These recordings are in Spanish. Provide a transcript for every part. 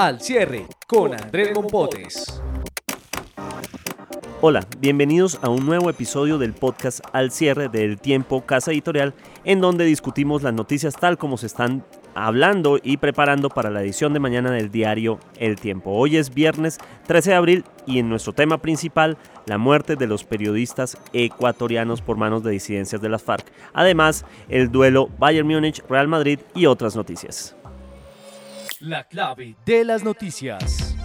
Al cierre con Andrés Mompotes. Hola, bienvenidos a un nuevo episodio del podcast Al cierre del tiempo Casa Editorial, en donde discutimos las noticias tal como se están hablando y preparando para la edición de mañana del diario El Tiempo. Hoy es viernes 13 de abril y en nuestro tema principal, la muerte de los periodistas ecuatorianos por manos de disidencias de las FARC. Además, el duelo Bayern Múnich-Real Madrid y otras noticias. La clave de las noticias.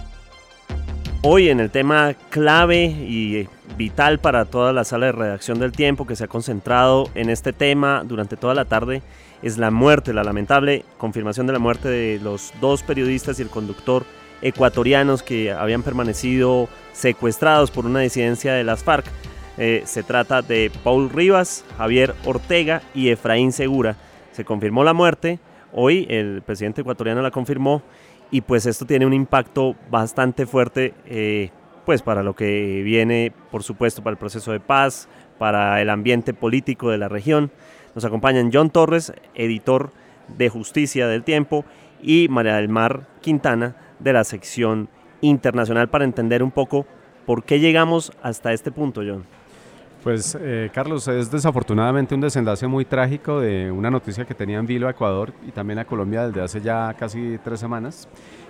Hoy en el tema clave y vital para toda la sala de redacción del tiempo que se ha concentrado en este tema durante toda la tarde es la muerte, la lamentable confirmación de la muerte de los dos periodistas y el conductor ecuatorianos que habían permanecido secuestrados por una disidencia de las FARC. Eh, se trata de Paul Rivas, Javier Ortega y Efraín Segura. Se confirmó la muerte, hoy el presidente ecuatoriano la confirmó y pues esto tiene un impacto bastante fuerte eh, pues para lo que viene por supuesto para el proceso de paz, para el ambiente político de la región. Nos acompañan John Torres, editor de Justicia del Tiempo, y María del Mar Quintana de la sección internacional para entender un poco por qué llegamos hasta este punto, John. Pues eh, Carlos, es desafortunadamente un desenlace muy trágico de una noticia que tenía en vilo a Ecuador y también a Colombia desde hace ya casi tres semanas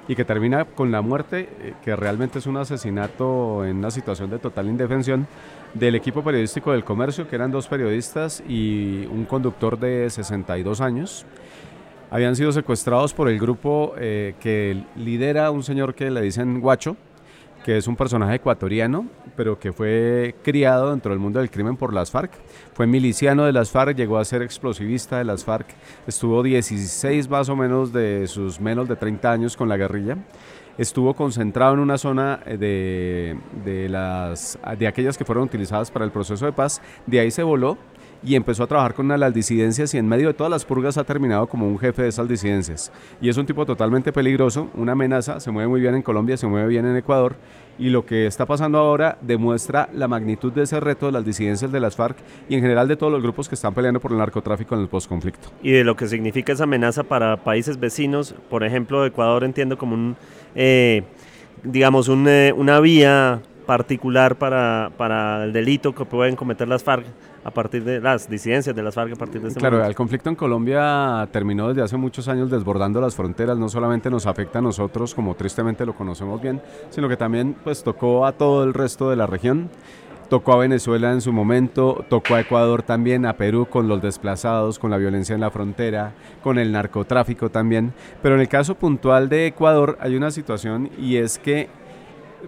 y que termina con la muerte, eh, que realmente es un asesinato en una situación de total indefensión del equipo periodístico del comercio, que eran dos periodistas y un conductor de 62 años. Habían sido secuestrados por el grupo eh, que lidera un señor que le dicen Guacho, que es un personaje ecuatoriano, pero que fue criado dentro del mundo del crimen por las FARC. Fue miliciano de las FARC, llegó a ser explosivista de las FARC, estuvo 16 más o menos de sus menos de 30 años con la guerrilla. Estuvo concentrado en una zona eh, de, de, las, de aquellas que fueron utilizadas para el proceso de paz. De ahí se voló y empezó a trabajar con las disidencias y en medio de todas las purgas ha terminado como un jefe de esas disidencias. Y es un tipo totalmente peligroso, una amenaza, se mueve muy bien en Colombia, se mueve bien en Ecuador y lo que está pasando ahora demuestra la magnitud de ese reto de las disidencias de las FARC y en general de todos los grupos que están peleando por el narcotráfico en el postconflicto. Y de lo que significa esa amenaza para países vecinos, por ejemplo, Ecuador entiendo como un, eh, digamos, un, eh, una vía particular para, para el delito que pueden cometer las FARC a partir de las disidencias de las FARC a partir de este Claro, momento. el conflicto en Colombia terminó desde hace muchos años desbordando las fronteras, no solamente nos afecta a nosotros como tristemente lo conocemos bien, sino que también pues tocó a todo el resto de la región. Tocó a Venezuela en su momento, tocó a Ecuador también, a Perú con los desplazados, con la violencia en la frontera, con el narcotráfico también. Pero en el caso puntual de Ecuador hay una situación y es que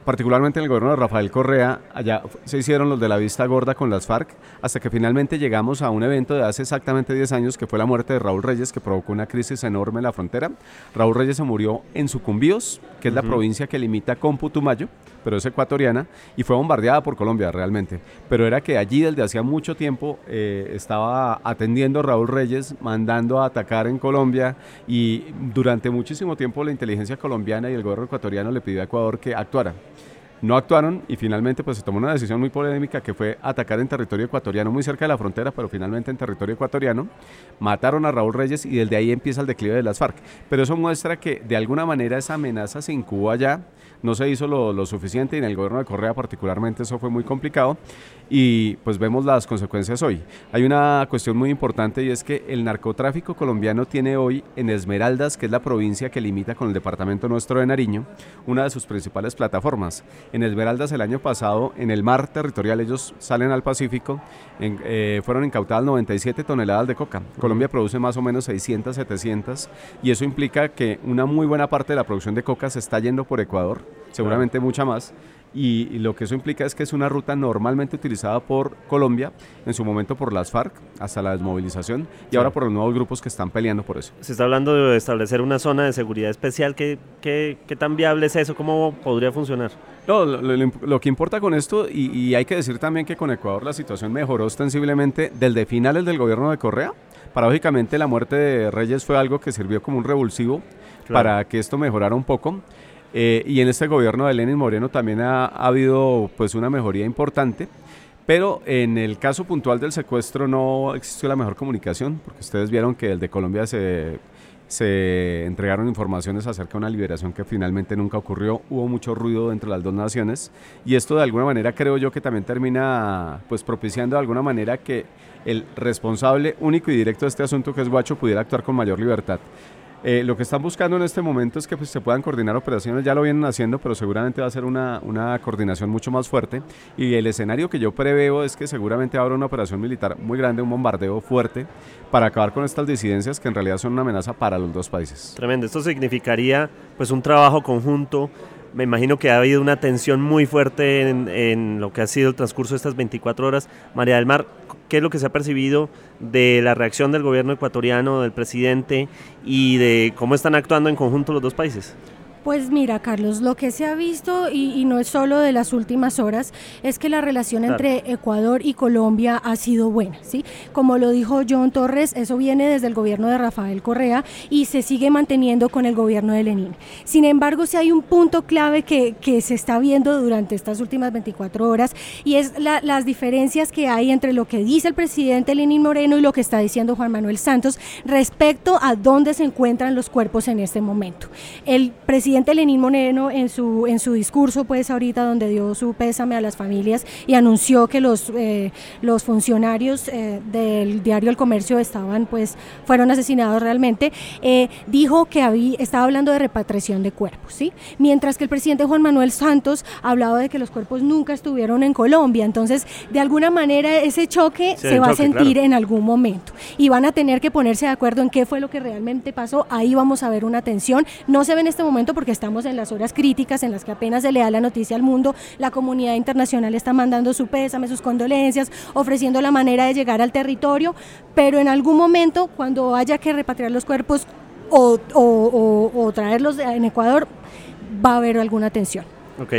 particularmente en el gobierno de Rafael Correa, allá se hicieron los de la vista gorda con las FARC, hasta que finalmente llegamos a un evento de hace exactamente 10 años, que fue la muerte de Raúl Reyes, que provocó una crisis enorme en la frontera. Raúl Reyes se murió en Sucumbíos, que es la provincia que limita con Putumayo, pero es ecuatoriana, y fue bombardeada por Colombia realmente. Pero era que allí desde hacía mucho tiempo eh, estaba atendiendo Raúl Reyes, mandando a atacar en Colombia, y durante muchísimo tiempo la inteligencia colombiana y el gobierno ecuatoriano le pidió a Ecuador que actuara. No actuaron y finalmente pues se tomó una decisión muy polémica que fue atacar en territorio ecuatoriano, muy cerca de la frontera, pero finalmente en territorio ecuatoriano. Mataron a Raúl Reyes y desde ahí empieza el declive de las FARC. Pero eso muestra que de alguna manera esa amenaza se incubó allá, no se hizo lo, lo suficiente y en el gobierno de Correa particularmente eso fue muy complicado y pues vemos las consecuencias hoy. Hay una cuestión muy importante y es que el narcotráfico colombiano tiene hoy en Esmeraldas, que es la provincia que limita con el departamento nuestro de Nariño, una de sus principales plataformas. En Esmeraldas el año pasado, en el mar territorial, ellos salen al Pacífico, en, eh, fueron incautadas 97 toneladas de coca. Colombia produce más o menos 600, 700 y eso implica que una muy buena parte de la producción de coca se está yendo por Ecuador, seguramente mucha más y, y lo que eso implica es que es una ruta normalmente utilizada por Colombia, en su momento por las FARC, hasta la desmovilización, y Sí. ahora por los nuevos grupos que están peleando por eso. Se está hablando de establecer una zona de seguridad especial. ¿Qué, qué, qué tan viable es eso? ¿Cómo podría funcionar? No, lo, lo- lo que importa con esto, y, y hay que decir también que con Ecuador la situación mejoró ostensiblemente desde finales del gobierno de Correa. Paradójicamente la muerte de Reyes fue algo que sirvió como un revulsivo Claro. para que esto mejorara un poco. Eh, y en este gobierno de Lenin Moreno también ha, ha habido pues una mejoría importante. Pero en el caso puntual del secuestro no existió la mejor comunicación, porque ustedes vieron que el de Colombia se, se entregaron informaciones acerca de una liberación que finalmente nunca ocurrió. Hubo mucho ruido entre las dos naciones y esto de alguna manera creo yo que también termina pues propiciando de alguna manera que el responsable único y directo de este asunto que es Guacho pudiera actuar con mayor libertad. Eh, lo que están buscando en este momento es que pues, se puedan coordinar operaciones, ya lo vienen haciendo, pero seguramente va a ser una, una coordinación mucho más fuerte. Y el escenario que yo preveo es que seguramente habrá una operación militar muy grande, un bombardeo fuerte, para acabar con estas disidencias que en realidad son una amenaza para los dos países. Tremendo. Esto significaría pues un trabajo conjunto. Me imagino que ha habido una tensión muy fuerte en, lo que ha sido el transcurso de estas 24 horas. María del Mar, ¿qué es lo que se ha percibido de la reacción del gobierno ecuatoriano, del presidente y de cómo están actuando en conjunto los dos países? Pues mira, Carlos, lo que se ha visto, y, y no es solo de las últimas horas, es que la relación Claro. entre Ecuador y Colombia ha sido buena, ¿sí? Como lo dijo John Torres, eso viene desde el gobierno de Rafael Correa y se sigue manteniendo con el gobierno de Lenin. Sin embargo, sí hay un punto clave que, que se está viendo durante estas últimas 24 horas y es la- las diferencias que hay entre lo que dice el presidente Lenin Moreno y lo que está diciendo Juan Manuel Santos respecto a dónde se encuentran los cuerpos en este momento. El presidente Lenín Moreno en su, en su discurso, pues ahorita donde dio su pésame a las familias y anunció que los, eh, los funcionarios eh, del diario El Comercio estaban, pues, fueron asesinados realmente, eh, dijo que había, estaba hablando de repatriación de cuerpos, ¿sí? Mientras que el presidente Juan Manuel Santos hablaba de que los cuerpos nunca estuvieron en Colombia. Entonces, de alguna manera, ese choque Sí, se va a sentir claro. en algún momento y van a tener que ponerse de acuerdo en qué fue lo que realmente pasó. Ahí vamos a ver una tensión. No se ve en este momento porque estamos en las horas críticas en las que apenas se le da la noticia al mundo. La comunidad internacional está mandando su pésame, sus condolencias, ofreciendo la manera de llegar al territorio, pero en algún momento, cuando haya que repatriar los cuerpos o, traerlos en Ecuador, va a haber alguna tensión. Ok,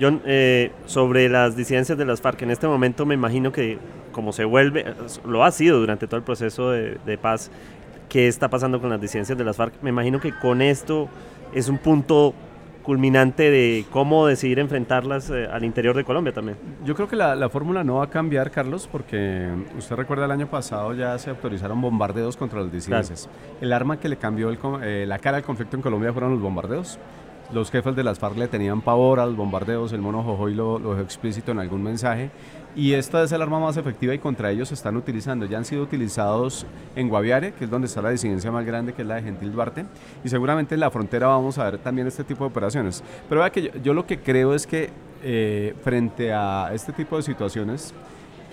John, eh, sobre las disidencias de las FARC, en este momento me imagino que como se vuelve, lo ha sido durante todo el proceso de paz, ¿qué está pasando con las disidencias de las FARC? Me imagino que con esto es un punto culminante de cómo decidir enfrentarlas eh, al interior de Colombia también. Yo creo que la, la fórmula no va a cambiar, Carlos, porque usted recuerda el año pasado ya se autorizaron bombardeos contra las disidencias. El arma que le cambió el eh, la cara al conflicto en Colombia fueron los bombardeos. Los jefes de las FARC le tenían pavor a los bombardeos, el mono Jojoy lo, lo dejó explícito en algún mensaje. Y esta es el arma más efectiva y contra ellos se están utilizando. Ya han sido utilizados en Guaviare, que es donde está la disidencia más grande, que es la de Gentil Duarte. Y seguramente en la frontera vamos a ver también este tipo de operaciones. Pero vea que yo, lo que creo es que eh, frente a este tipo de situaciones,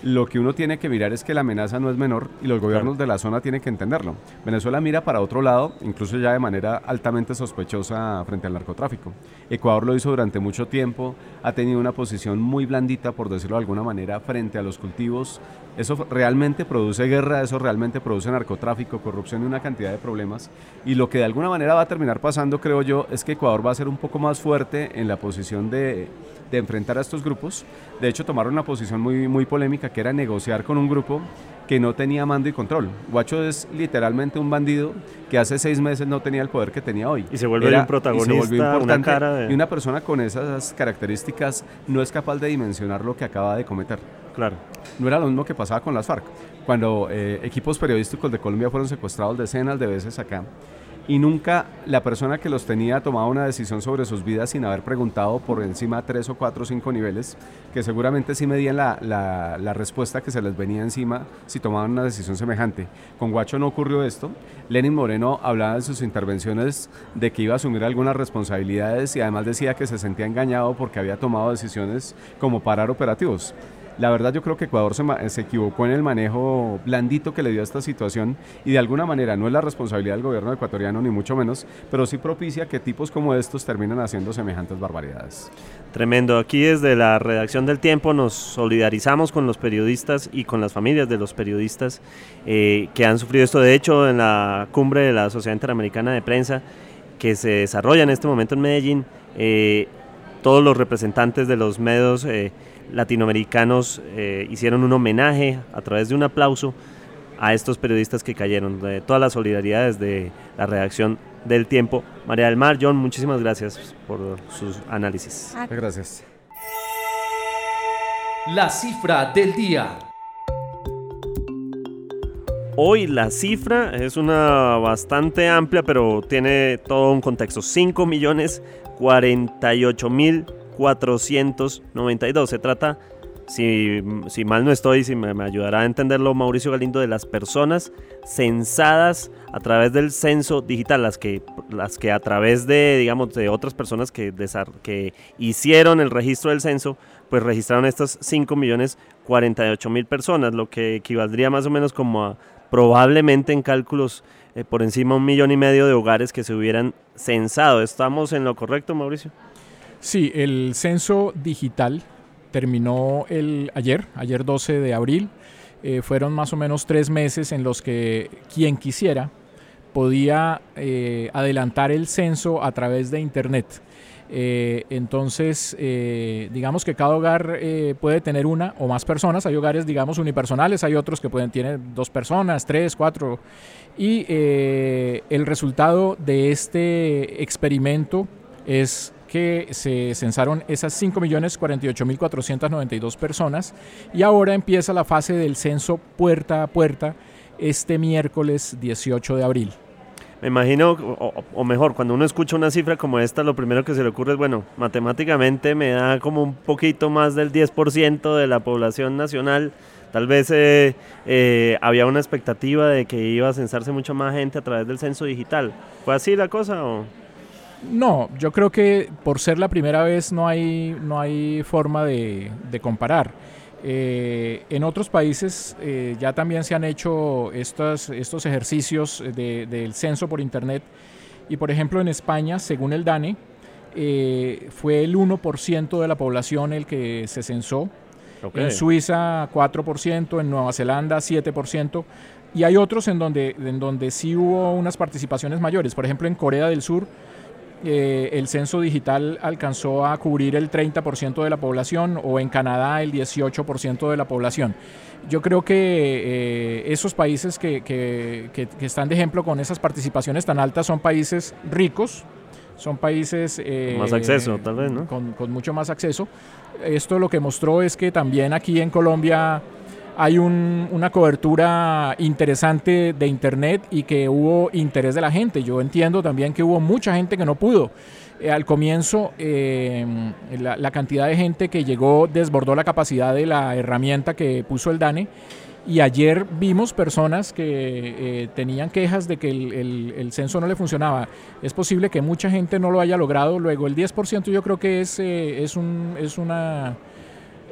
lo que uno tiene que mirar es que la amenaza no es menor y los gobiernos de la zona tienen que entenderlo. Venezuela mira para otro lado, incluso ya de manera altamente sospechosa frente al narcotráfico. Ecuador lo hizo durante mucho tiempo, ha tenido una posición muy blandita, por decirlo de alguna manera, frente a los cultivos. Eso realmente produce guerra, eso realmente produce narcotráfico, corrupción y una cantidad de problemas. Y lo que de alguna manera va a terminar pasando, creo yo, es que Ecuador va a ser un poco más fuerte en la posición de, de enfrentar a estos grupos. De hecho, tomaron una posición muy, muy polémica que era negociar con un grupo que no tenía mando y control. Guacho es literalmente un bandido que hace seis meses no tenía el poder que tenía hoy. Y se vuelve un protagonista, una cara de- Y una persona con esas características no es capaz de dimensionar lo que acaba de cometer. Claro. No era lo mismo que pasaba con las FARC. Cuando eh, equipos periodísticos de Colombia fueron secuestrados decenas de veces acá y nunca la persona que los tenía tomaba una decisión sobre sus vidas sin haber preguntado por encima tres o cuatro o cinco niveles, que seguramente sí medían la, la- la respuesta que se les venía encima si tomaban una decisión semejante. Con Guacho no ocurrió esto. Lenin Moreno hablaba en sus intervenciones de que iba a asumir algunas responsabilidades y además decía que se sentía engañado porque había tomado decisiones como parar operativos. La verdad yo creo que Ecuador se, ma- se equivocó en el manejo blandito que le dio a esta situación y de alguna manera no es la responsabilidad del gobierno ecuatoriano ni mucho menos, pero sí propicia que tipos como estos terminan haciendo semejantes barbaridades. Tremendo. Aquí desde la redacción del Tiempo nos solidarizamos con los periodistas y con las familias de los periodistas eh, que han sufrido esto. De hecho, en la cumbre de la Sociedad Interamericana de Prensa que se desarrolla en este momento en Medellín, eh, todos los representantes de los medios eh, latinoamericanos eh, hicieron un homenaje a través de un aplauso a estos periodistas que cayeron. De todas las solidaridades de la redacción del Tiempo. María del Mar, John, muchísimas gracias por sus análisis. Gracias. La cifra del día. Hoy la cifra es una bastante amplia, pero tiene todo un contexto. 5 millones 48 mil 492. Se trata, si, si mal no estoy, si me, ayudará a entenderlo Mauricio Galindo, de las personas censadas a través del censo digital, las que, las que a través de, digamos, de otras personas que, que hicieron el registro del censo, pues registraron estas 5 millones 48 mil personas, lo que equivaldría más o menos como a probablemente en cálculos eh, por encima de un millón y medio de hogares que se hubieran censado. ¿Estamos en lo correcto, Mauricio? Sí, el censo digital terminó el ayer, ayer 12 de abril. Eh, fueron más o menos tres meses en los que quien quisiera podía eh, adelantar el censo a través de Internet. Eh, entonces, digamos que cada hogar puede tener una o más personas. Hay hogares, digamos, unipersonales, hay otros que pueden tener dos personas, tres, cuatro. Y el resultado de este experimento es que se censaron esas 5.048.492 personas y ahora empieza la fase del censo puerta a puerta este miércoles 18 de abril. Me imagino, o, mejor, cuando uno escucha una cifra como esta, lo primero que se le ocurre es, bueno, matemáticamente me da como un poquito más del 10% de la población nacional. Tal vez eh, eh, había una expectativa de que iba a censarse mucha más gente a través del censo digital. ¿Fue así la cosa o...? No, yo creo que por ser la primera vez no hay, no hay forma de, de comparar. Eh, en otros países eh, ya también se han hecho estos, estos ejercicios de- del censo por Internet y por ejemplo en España, según el DANE, eh, fue el 1% de la población el que se censó. En Suiza 4%, en Nueva Zelanda 7%. Y hay otros en donde, en donde sí hubo unas participaciones mayores. Por ejemplo, en Corea del Sur eh, el censo digital alcanzó a cubrir el 30% de la población o en Canadá el 18% de la población. Yo creo que eh, esos países que, que- que- que están de ejemplo con esas participaciones tan altas son países ricos, son países... eh, Más acceso, tal vez, ¿no? Con, con mucho más acceso. Esto lo que mostró es que también aquí en Colombia hay un- una cobertura interesante de Internet y que hubo interés de la gente. Yo entiendo también que hubo mucha gente que no pudo. Eh, al comienzo, eh, la, cantidad de gente que llegó desbordó la capacidad de la herramienta que puso el DANE. Y ayer vimos personas que eh, tenían quejas de que el, el- censo no le funcionaba. Es posible que mucha gente no lo haya logrado. Luego, el 10% yo creo que es, es, un, es una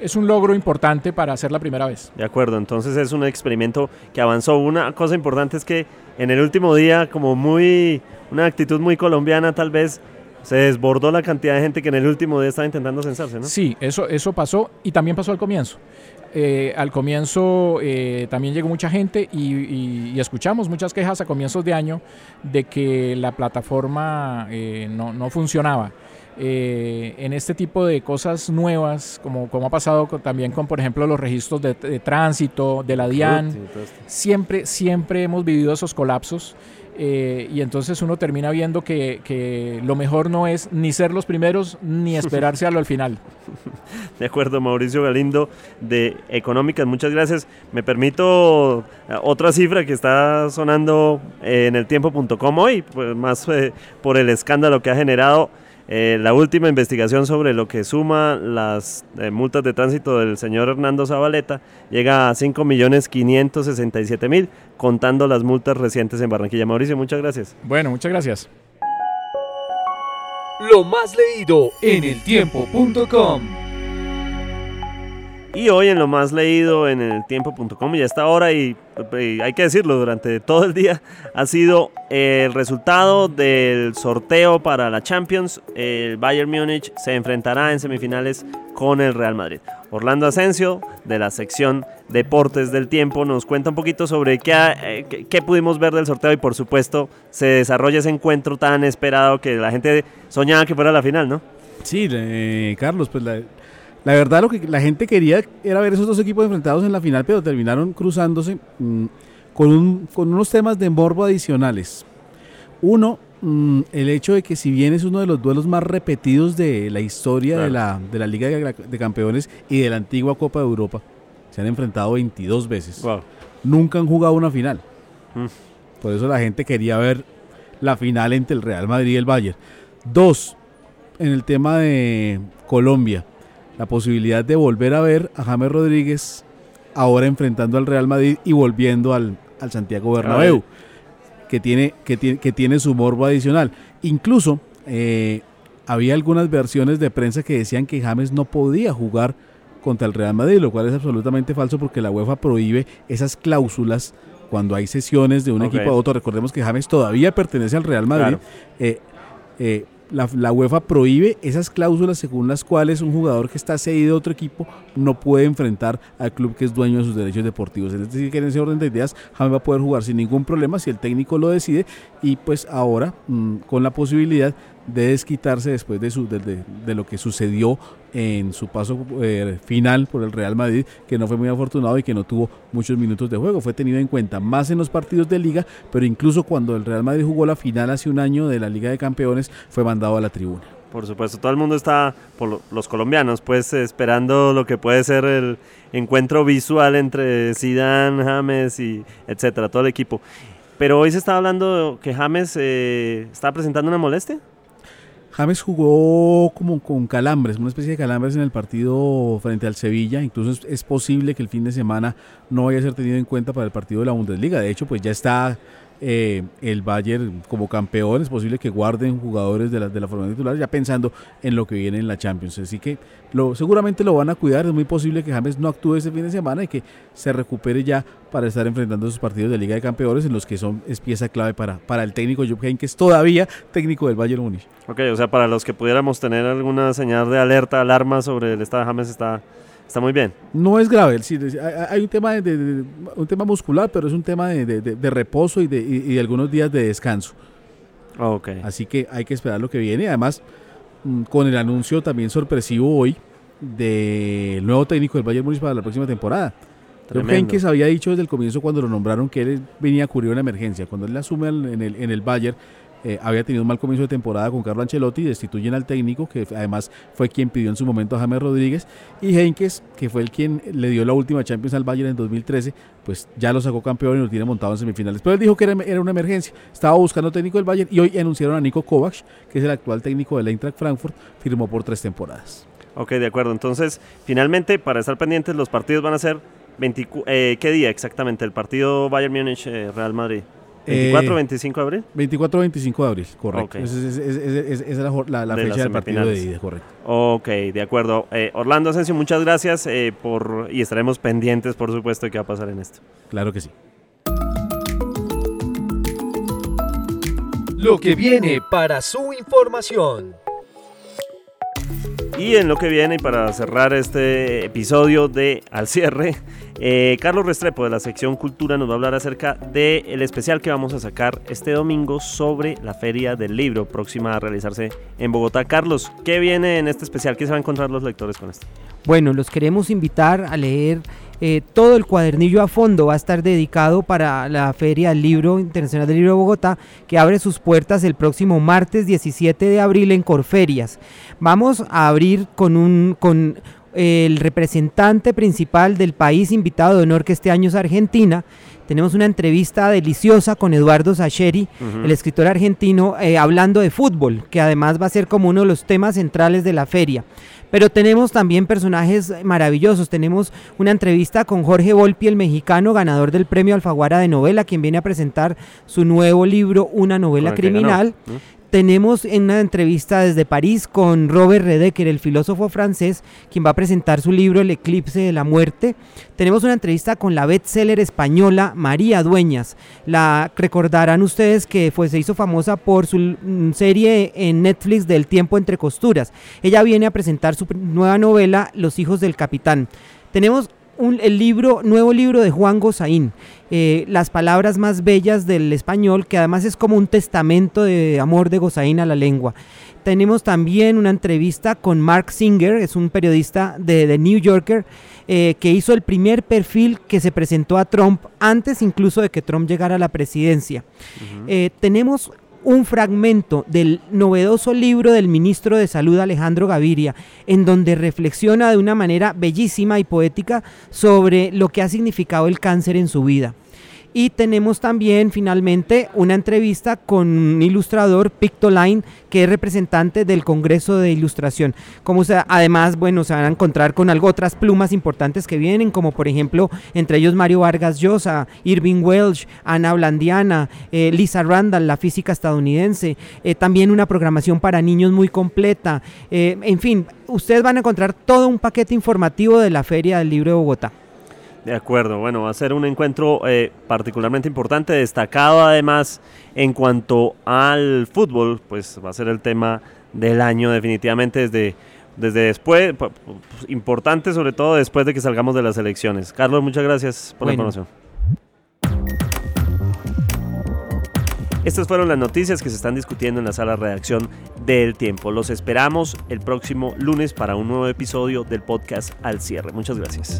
es un logro importante para hacer la primera vez. De acuerdo, entonces es un experimento que avanzó. Una cosa importante es que en el último día, como muy, una actitud muy colombiana tal vez, se desbordó la cantidad de gente que en el último día estaba intentando censarse, ¿no? Sí, eso, eso pasó y también pasó al comienzo. Eh, al comienzo eh, también llegó mucha gente y, y- y escuchamos muchas quejas a comienzos de año de que la plataforma eh, no, no funcionaba. Eh, en este tipo de cosas nuevas, como, como ha pasado con- también con, por ejemplo, los registros de, de tránsito, de la DIAN, siempre, siempre hemos vivido esos colapsos. eh, y entonces uno termina viendo que, que lo mejor no es ni ser los primeros ni esperarse a lo al final. De acuerdo, Mauricio Galindo de Económicas, muchas gracias. Me permito eh, otra cifra que está sonando en el tiempo.com hoy, pues más eh, por el escándalo que ha generado eh, la última investigación sobre lo que suma las eh, multas de tránsito del señor Hernando Zabaleta llega a 5.567.000, contando las multas recientes en Barranquilla. Mauricio, muchas gracias. Bueno, muchas gracias. Lo más leído en eltiempo.com. Y hoy en lo más leído en el tiempo.com y hasta ahora, y, hay que decirlo, durante todo el día, ha sido el resultado del sorteo para la Champions. El Bayern Múnich se enfrentará en semifinales con el Real Madrid. Orlando Asensio, de la sección Deportes del Tiempo, nos cuenta un poquito sobre qué, eh, qué, pudimos ver del sorteo y por supuesto se desarrolla ese encuentro tan esperado que la gente soñaba que fuera la final, ¿no? Sí, eh, Carlos, pues la, la verdad lo que la gente quería era ver esos dos equipos enfrentados en la final, pero terminaron cruzándose mm, con, un, con unos temas de morbo adicionales. Uno, mm, el hecho de que si bien es uno de los duelos más repetidos de la historia de, la, de la Liga de, Campeones y de la antigua Copa de Europa, se han enfrentado 22 veces. Nunca han jugado una final. Mm. Por eso la gente quería ver la final entre el Real Madrid y el Bayern. Dos, en el tema de Colombia la posibilidad de volver a ver a James Rodríguez ahora enfrentando al Real Madrid y volviendo al, Santiago Bernabéu, que tiene, que, tiene, que tiene su morbo adicional. Incluso eh, había algunas versiones de prensa que decían que James no podía jugar contra el Real Madrid, lo cual es absolutamente falso porque la UEFA prohíbe esas cláusulas cuando hay sesiones de un equipo a otro. Recordemos que James todavía pertenece al Real Madrid. Eh, eh, la, UEFA prohíbe esas cláusulas según las cuales un jugador que está cedido a otro equipo no puede enfrentar al club que es dueño de sus derechos deportivos. Es decir, que en ese orden de ideas James va a poder jugar sin ningún problema si el técnico lo decide y pues ahora mm, con la posibilidad de desquitarse después de, su, de, lo que sucedió en su paso eh, final por el Real Madrid, que no fue muy afortunado y que no tuvo muchos minutos de juego. Fue tenido en cuenta más en los partidos de liga, pero incluso cuando el Real Madrid jugó la final hace un año de la Liga de Campeones, fue mandado a la tribuna. Por supuesto, todo el mundo está, por los colombianos, pues esperando lo que puede ser el encuentro visual entre Zidane, James y etcétera, todo el equipo. Pero hoy se está hablando que James eh, está presentando una molestia. James jugó como con calambres, una especie de calambres en el partido frente al Sevilla. Incluso es, posible que el fin de semana no vaya a ser tenido en cuenta para el partido de la Bundesliga. De hecho, pues ya está eh, el Bayern como campeón, es posible que guarden jugadores de la, de la formación titular ya pensando en lo que viene en la Champions. Así que lo, seguramente lo van a cuidar, es muy posible que James no actúe ese fin de semana y que se recupere ya para estar enfrentando esos partidos de Liga de Campeones en los que son es pieza clave para, para el técnico Jupp que es todavía técnico del Bayern Múnich. Ok, o sea, para los que pudiéramos tener alguna señal de alerta, alarma sobre el estado de James está Está muy bien. No es grave, sí, hay un tema, de, un tema muscular, pero es un tema de, reposo y de, algunos días de descanso. Okay. Así que hay que esperar lo que viene. Además, mm, con el anuncio también sorpresivo hoy del nuevo técnico del Bayern Múnich para la próxima temporada. que había dicho desde el comienzo cuando lo nombraron que él venía a cubrir una emergencia. Cuando él asume en el, en el Bayern, eh, había tenido un mal comienzo de temporada con Carlo Ancelotti, destituyen al técnico, que además fue quien pidió en su momento a James Rodríguez, y Henkes, que fue el quien le dio la última Champions al Bayern en 2013, pues ya lo sacó campeón y lo tiene montado en semifinales. Pero él dijo que era, una emergencia, estaba buscando técnico del Bayern y hoy anunciaron a Nico Kovac, que es el actual técnico del Eintracht Frankfurt, firmó por tres temporadas. Ok, de acuerdo. Entonces, finalmente, para estar pendientes, los partidos van a ser 20, eh, ¿qué día exactamente? El partido Bayern Múnich-Real Madrid. ¿24 o 25 de abril? 24 25 de abril, correcto. Esa es, la, fecha del partido de ida, correcto. Ok, de acuerdo. Eh, Orlando Asensio, muchas gracias eh, por y estaremos pendientes, por supuesto, de qué va a pasar en esto. Claro que sí. Lo que viene para su información. Y en lo que viene, y para cerrar este episodio de Al cierre, eh, Carlos Restrepo de la sección Cultura nos va a hablar acerca del especial que vamos a sacar este domingo sobre la Feria del Libro, próxima a realizarse en Bogotá. Carlos, ¿qué viene en este especial? ¿Qué se van a encontrar los lectores con esto? Bueno, los queremos invitar a leer eh, todo el cuadernillo a fondo va a estar dedicado para la Feria del Libro Internacional del Libro de Bogotá, que abre sus puertas el próximo martes 17 de abril en Corferias. Vamos a abrir con un con el representante principal del país invitado de honor que este año es Argentina. Tenemos una entrevista deliciosa con Eduardo Sacheri, el escritor argentino, eh, hablando de fútbol, que además va a ser como uno de los temas centrales de la feria. Pero tenemos también personajes maravillosos. Tenemos una entrevista con Jorge Volpi, el mexicano, ganador del premio Alfaguara de novela, quien viene a presentar su nuevo libro, Una novela criminal. Tenemos en una entrevista desde París con Robert Redeker, el filósofo francés, quien va a presentar su libro El eclipse de la muerte. Tenemos una entrevista con la bestseller española María Dueñas. La recordarán ustedes que fue, se hizo famosa por su serie en Netflix del tiempo entre costuras. Ella viene a presentar su nueva novela Los hijos del capitán. Tenemos el libro, nuevo libro de Juan Gozaín, eh, Las palabras más bellas del español, que además es como un testamento de amor de Gozaín a la lengua. Tenemos también una entrevista con Mark Singer, es un periodista de The New Yorker, eh, que hizo el primer perfil que se presentó a Trump antes incluso de que Trump llegara a la presidencia. Eh, tenemos un fragmento del novedoso libro del ministro de Salud Alejandro Gaviria, en donde reflexiona de una manera bellísima y poética sobre lo que ha significado el cáncer en su vida. Y tenemos también finalmente una entrevista con un ilustrador, Pictoline, que es representante del Congreso de Ilustración. Como sea, además, bueno, se van a encontrar con algo otras plumas importantes que vienen, como por ejemplo, entre ellos Mario Vargas Llosa, Irving Welsh, Ana Blandiana, eh, Lisa Randall, la física estadounidense, eh, también una programación para niños muy completa. Eh, en fin, ustedes van a encontrar todo un paquete informativo de la Feria del Libro de Bogotá. De acuerdo, bueno, va a ser un encuentro eh, particularmente importante, destacado además en cuanto al fútbol, pues va a ser el tema del año definitivamente desde, desde después, importante sobre todo después de que salgamos de las elecciones. Carlos, muchas gracias por la información. Estas fueron las noticias que se están discutiendo en la sala de redacción del tiempo. Los esperamos el próximo lunes para un nuevo episodio del podcast Al cierre. Muchas gracias.